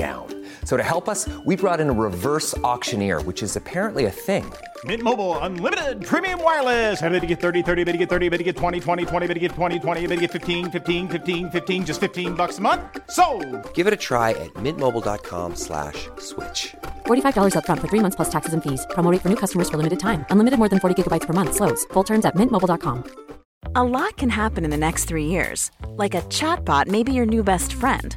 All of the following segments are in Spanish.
down. So to help us, we brought in a reverse auctioneer, which is apparently a thing. Mint Mobile unlimited premium wireless. Ready to get 30, 30, bit to get 30, bit to get 20, 20, 20, bit to get 20, 20, bit to get 15, 15, 15, 15 just 15 bucks a month. So, Give it a try at mintmobile.com slash switch. $45 upfront for three months plus taxes and fees. Promo rate for new customers for limited time. Unlimited more than 40 gigabytes per month. Slows. Full terms at mintmobile.com. A lot can happen in the next three years. Like a chatbot may be your new best friend.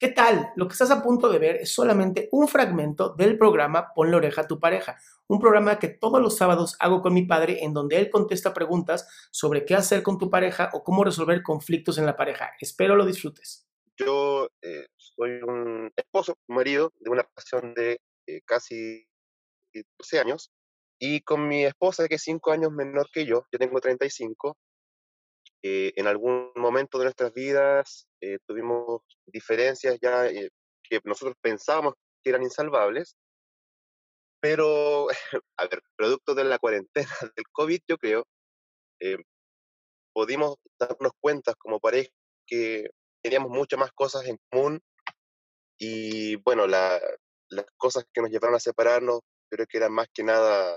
¿Qué tal? Lo que estás a punto de ver es solamente un fragmento del programa Pon la oreja a tu pareja, un programa que todos los sábados hago con mi padre en donde él contesta preguntas sobre qué hacer con tu pareja o cómo resolver conflictos en la pareja. Espero lo disfrutes. Yo eh, soy un esposo, un marido de una relación de eh, casi 12 años y con mi esposa que es 5 años menor que yo, yo tengo 35, eh, en algún momento de nuestras vidas eh, tuvimos diferencias ya eh, que nosotros pensábamos que eran insalvables, pero, a ver, producto de la cuarentena del COVID, yo creo, pudimos darnos cuenta como pareja que teníamos muchas más cosas en común y, bueno, la, las cosas que nos llevaron a separarnos, creo que eran más que nada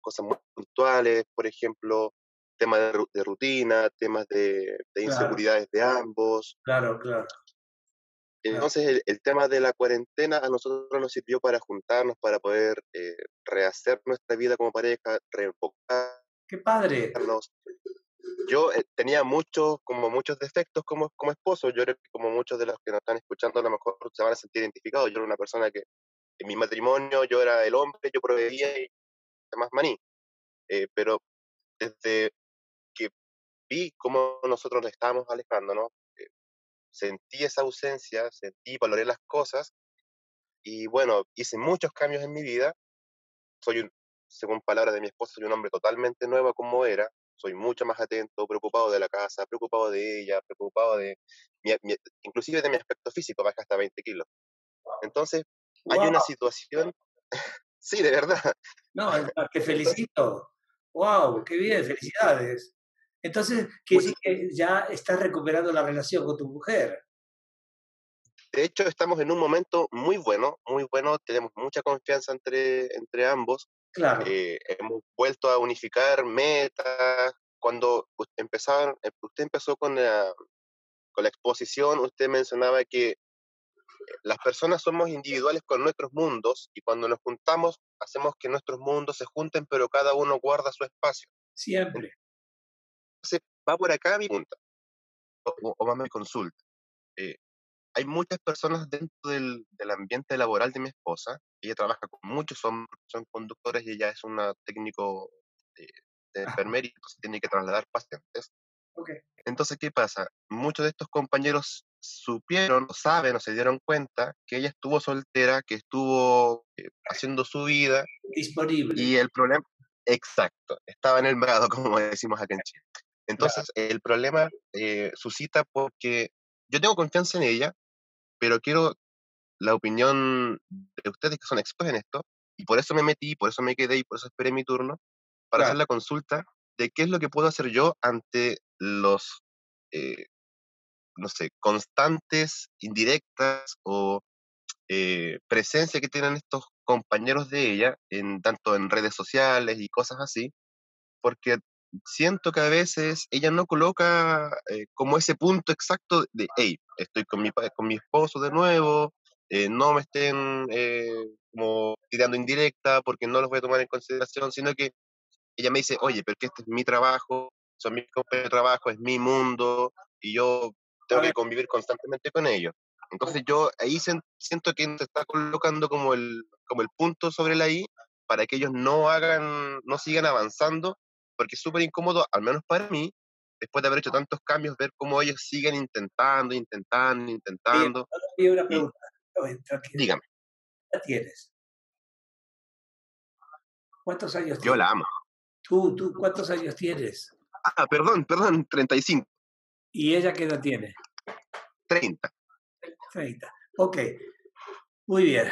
cosas muy puntuales, por ejemplo, temas de, rutina, temas de, inseguridades de ambos. Claro, claro. Entonces, el, tema de la cuarentena a nosotros nos sirvió para juntarnos, para poder eh, rehacer nuestra vida como pareja, reenfocar. ¡Qué padre! Yo eh, tenía muchos, como muchos defectos como, como esposo. Yo creo que como muchos de los que nos están escuchando a lo mejor se van a sentir identificados. Yo era una persona que en mi matrimonio yo era el hombre, yo proveía y demás maní. Eh, pero desde vi cómo nosotros nos estábamos alejando, ¿no? Eh, sentí esa ausencia, sentí, valoré las cosas y bueno, hice muchos cambios en mi vida. Soy, un, según palabras de mi esposa, soy un hombre totalmente nuevo como era. Soy mucho más atento, preocupado de la casa, preocupado de ella, preocupado de, inclusive de mi aspecto físico, baja hasta 20 kilos. Entonces, hay una situación, sí, de verdad. No, te felicito. ¡Wow! ¡Qué bien! ¡Felicidades! Entonces, que sí que ya estás recuperando la relación con tu mujer. De hecho, estamos en un momento muy bueno, muy bueno, tenemos mucha confianza entre, entre ambos. Claro. Eh, hemos vuelto a unificar metas. Cuando empezaron, eh, usted empezó con la, con la exposición, usted mencionaba que las personas somos individuales con nuestros mundos y cuando nos juntamos hacemos que nuestros mundos se junten, pero cada uno guarda su espacio. Siempre. Entonces, va por acá mi pregunta, o, o, mi consulta. Eh, hay muchas personas dentro del, del, ambiente laboral de mi esposa, ella trabaja con muchos hombres, son conductores y ella es una técnico de, de enfermería, entonces tiene que trasladar pacientes. Okay. Entonces, ¿qué pasa? Muchos de estos compañeros supieron, o saben, o se dieron cuenta que ella estuvo soltera, que estuvo eh, haciendo su vida. Disponible. Y el problema, exacto, estaba en el mercado, como decimos acá en Chile. Entonces, el problema eh, suscita porque yo tengo confianza en ella, pero quiero la opinión de ustedes que son expertos en esto, y por eso me metí, por eso me quedé y por eso esperé mi turno, para hacer la consulta de qué es lo que puedo hacer yo ante los, eh, no sé, constantes, indirectas o eh, presencia que tienen estos compañeros de ella, en, tanto en redes sociales y cosas así, porque siento que a veces ella no coloca eh, como ese punto exacto de, hey, estoy con mi, con mi esposo de nuevo, eh, no me estén eh, como tirando indirecta porque no los voy a tomar en consideración, sino que ella me dice, oye, pero que este es mi trabajo, son mis compañeros de trabajo, es mi mundo, y yo tengo que convivir constantemente con ellos. Entonces yo ahí siento que se está colocando como el, como el punto sobre la I para que ellos no hagan, no sigan avanzando, porque es súper incómodo, al menos para mí, después de haber hecho tantos cambios, ver cómo ellos siguen intentando, intentando, intentando. una pregunta. dígame. ¿Qué tienes? ¿Cuántos años tienes? Yo la amo. ¿Tú, tú cuántos años tienes? Ah, perdón, perdón, 35. ¿Y ella qué edad tiene? 30. 30. Ok, muy bien.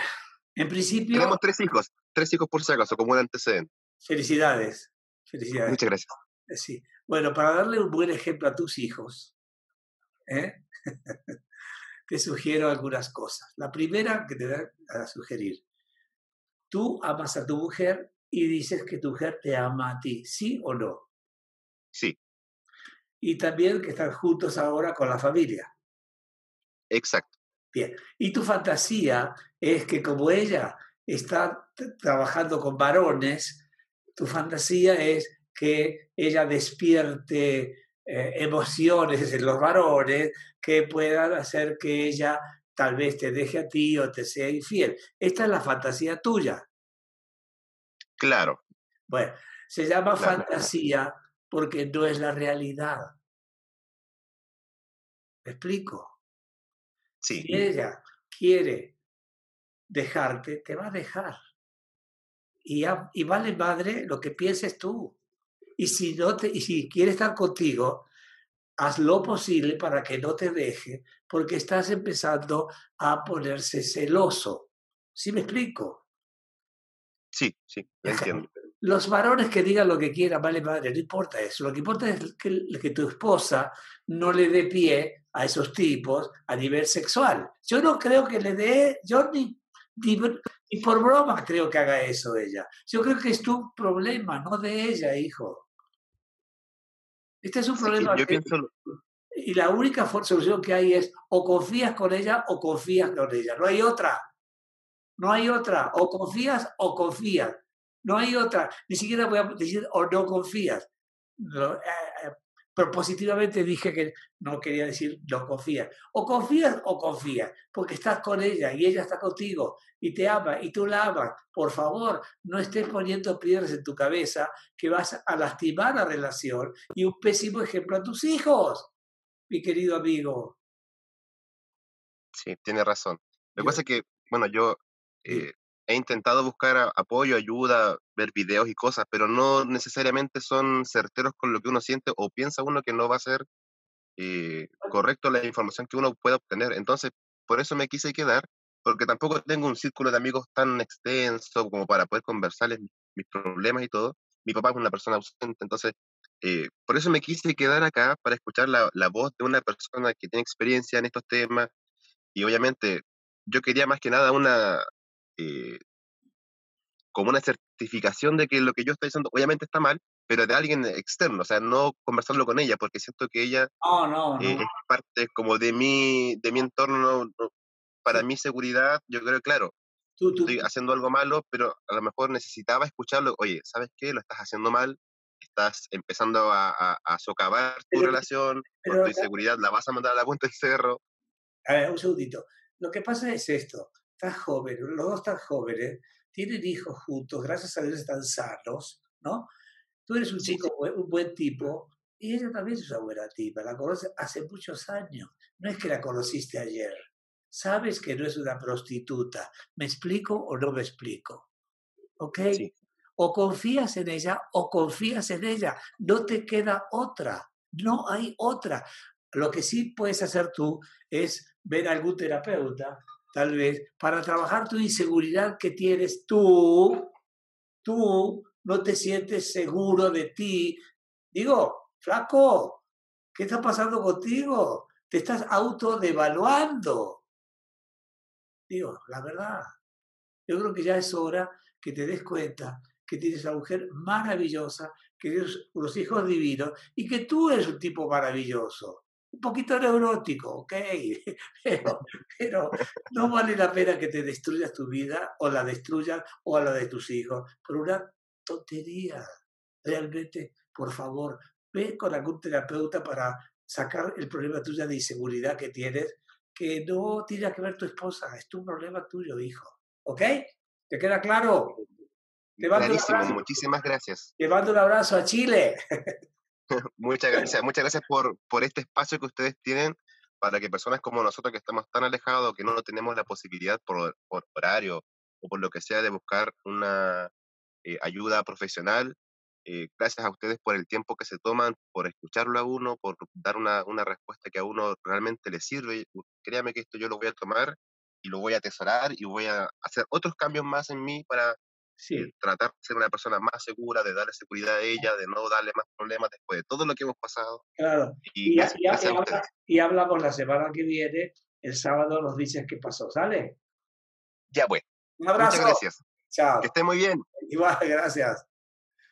En principio... Tenemos tres hijos, tres hijos por si acaso, como un antecedente. Felicidades, felicidades. Muchas gracias. Eh, sí. Bueno, para darle un buen ejemplo a tus hijos, ¿eh? te sugiero algunas cosas. La primera que te voy a sugerir, tú amas a tu mujer y dices que tu mujer te ama a ti, ¿sí o no? Sí. Y también que están juntos ahora con la familia. Exacto. Bien. Y tu fantasía es que como ella está trabajando con varones, tu fantasía es que ella despierte eh, emociones en los varones que puedan hacer que ella tal vez te deje a ti o te sea infiel. Esta es la fantasía tuya. Claro. Bueno, se llama fantasía porque no es la realidad. ¿Me explico? Sí. Si ella quiere dejarte, te va a dejar. Y, y vale madre lo que pienses tú. Y si, no te, y si quiere estar contigo, haz lo posible para que no te deje, porque estás empezando a ponerse celoso. ¿Sí me explico? Sí, sí, entiendo. Los varones que digan lo que quieran, vale madre, no importa eso. Lo que importa es que, que tu esposa no le dé pie a esos tipos a nivel sexual. Yo no creo que le dé, yo ni, ni, por broma creo que haga eso ella. Yo creo que es tu problema, no de ella, hijo. Este es un problema. Y la única solución que hay es o confías con ella o confías con ella. No hay otra. No hay otra. O confías o confías. No hay otra. Ni siquiera voy a decir o no confías. Eh, eh, pero positivamente dije que no quería decir no confías. O confías o confías, porque estás con ella y ella está contigo y te ama y tú la amas. Por favor, no estés poniendo piedras en tu cabeza que vas a lastimar la relación y un pésimo ejemplo a tus hijos, mi querido amigo. Sí, tiene razón. Lo que pasa es que, bueno, yo eh, he intentado buscar apoyo, ayuda, ver videos y cosas, pero no necesariamente son certeros con lo que uno siente o piensa uno que no va a ser eh, correcto la información que uno pueda obtener. Entonces, por eso me quise quedar, porque tampoco tengo un círculo de amigos tan extenso como para poder conversarles mis problemas y todo. Mi papá es una persona ausente, entonces, eh, por eso me quise quedar acá para escuchar la, la voz de una persona que tiene experiencia en estos temas y obviamente yo quería más que nada una, eh, como una certificación de que lo que yo estoy diciendo obviamente está mal, pero de alguien externo, o sea, no conversarlo con ella, porque siento que ella eh, es parte como de mi, de mi entorno, para mi seguridad, yo creo, claro, estoy haciendo algo malo, pero a lo mejor necesitaba escucharlo, oye, ¿sabes qué? Lo estás haciendo mal, estás empezando a, a, socavar tu relación, por tu inseguridad, la vas a mandar a la punta del cerro. A ver, un segundito. Lo que pasa es esto están jóvenes, los dos están jóvenes, tienen hijos juntos, gracias a Dios están sanos, ¿no? Tú eres un chico, un buen tipo, y ella también es una buena tipa, la conoce hace muchos años, no es que la conociste ayer, sabes que no es una prostituta, ¿me explico o no me explico? ¿Ok? O confías en ella o confías en ella, no te queda otra, no hay otra. Lo que sí puedes hacer tú es ver a algún terapeuta tal vez, para trabajar tu inseguridad que tienes tú, tú no te sientes seguro de ti. Digo, flaco, ¿qué está pasando contigo? Te estás autodevaluando. Digo, la verdad, yo creo que ya es hora que te des cuenta que tienes a una mujer maravillosa, que tienes unos hijos divinos y que tú eres un tipo maravilloso un poquito neurótico, ok, pero, pero, no vale la pena que te destruyas tu vida o la destruyas o a la de tus hijos por una tontería. Realmente, por favor, ve con algún terapeuta para sacar el problema tuyo de inseguridad que tienes, que no tiene que ver tu esposa, es tu problema tuyo, hijo. ¿Ok? ¿Te queda claro? Te Clarísimo, muchísimas gracias. Te mando un abrazo a Chile. muchas gracias, muchas gracias por, por este espacio que ustedes tienen para que personas como nosotros que estamos tan alejados, que no tenemos la posibilidad por, por horario o por lo que sea de buscar una eh, ayuda profesional, eh, gracias a ustedes por el tiempo que se toman, por escucharlo a uno, por dar una, una respuesta que a uno realmente le sirve. Créame que esto yo lo voy a tomar y lo voy a atesorar y voy a hacer otros cambios más en mí para sí. tratar de ser una persona más segura, de darle seguridad a ella, de no darle más problemas después de todo lo que hemos pasado. Claro. Y, y, hablamos la semana que viene, el sábado nos dices qué pasó, ¿sale? Ya, bueno. Un abrazo. Muchas gracias. Chao. Que esté muy bien. Igual, gracias.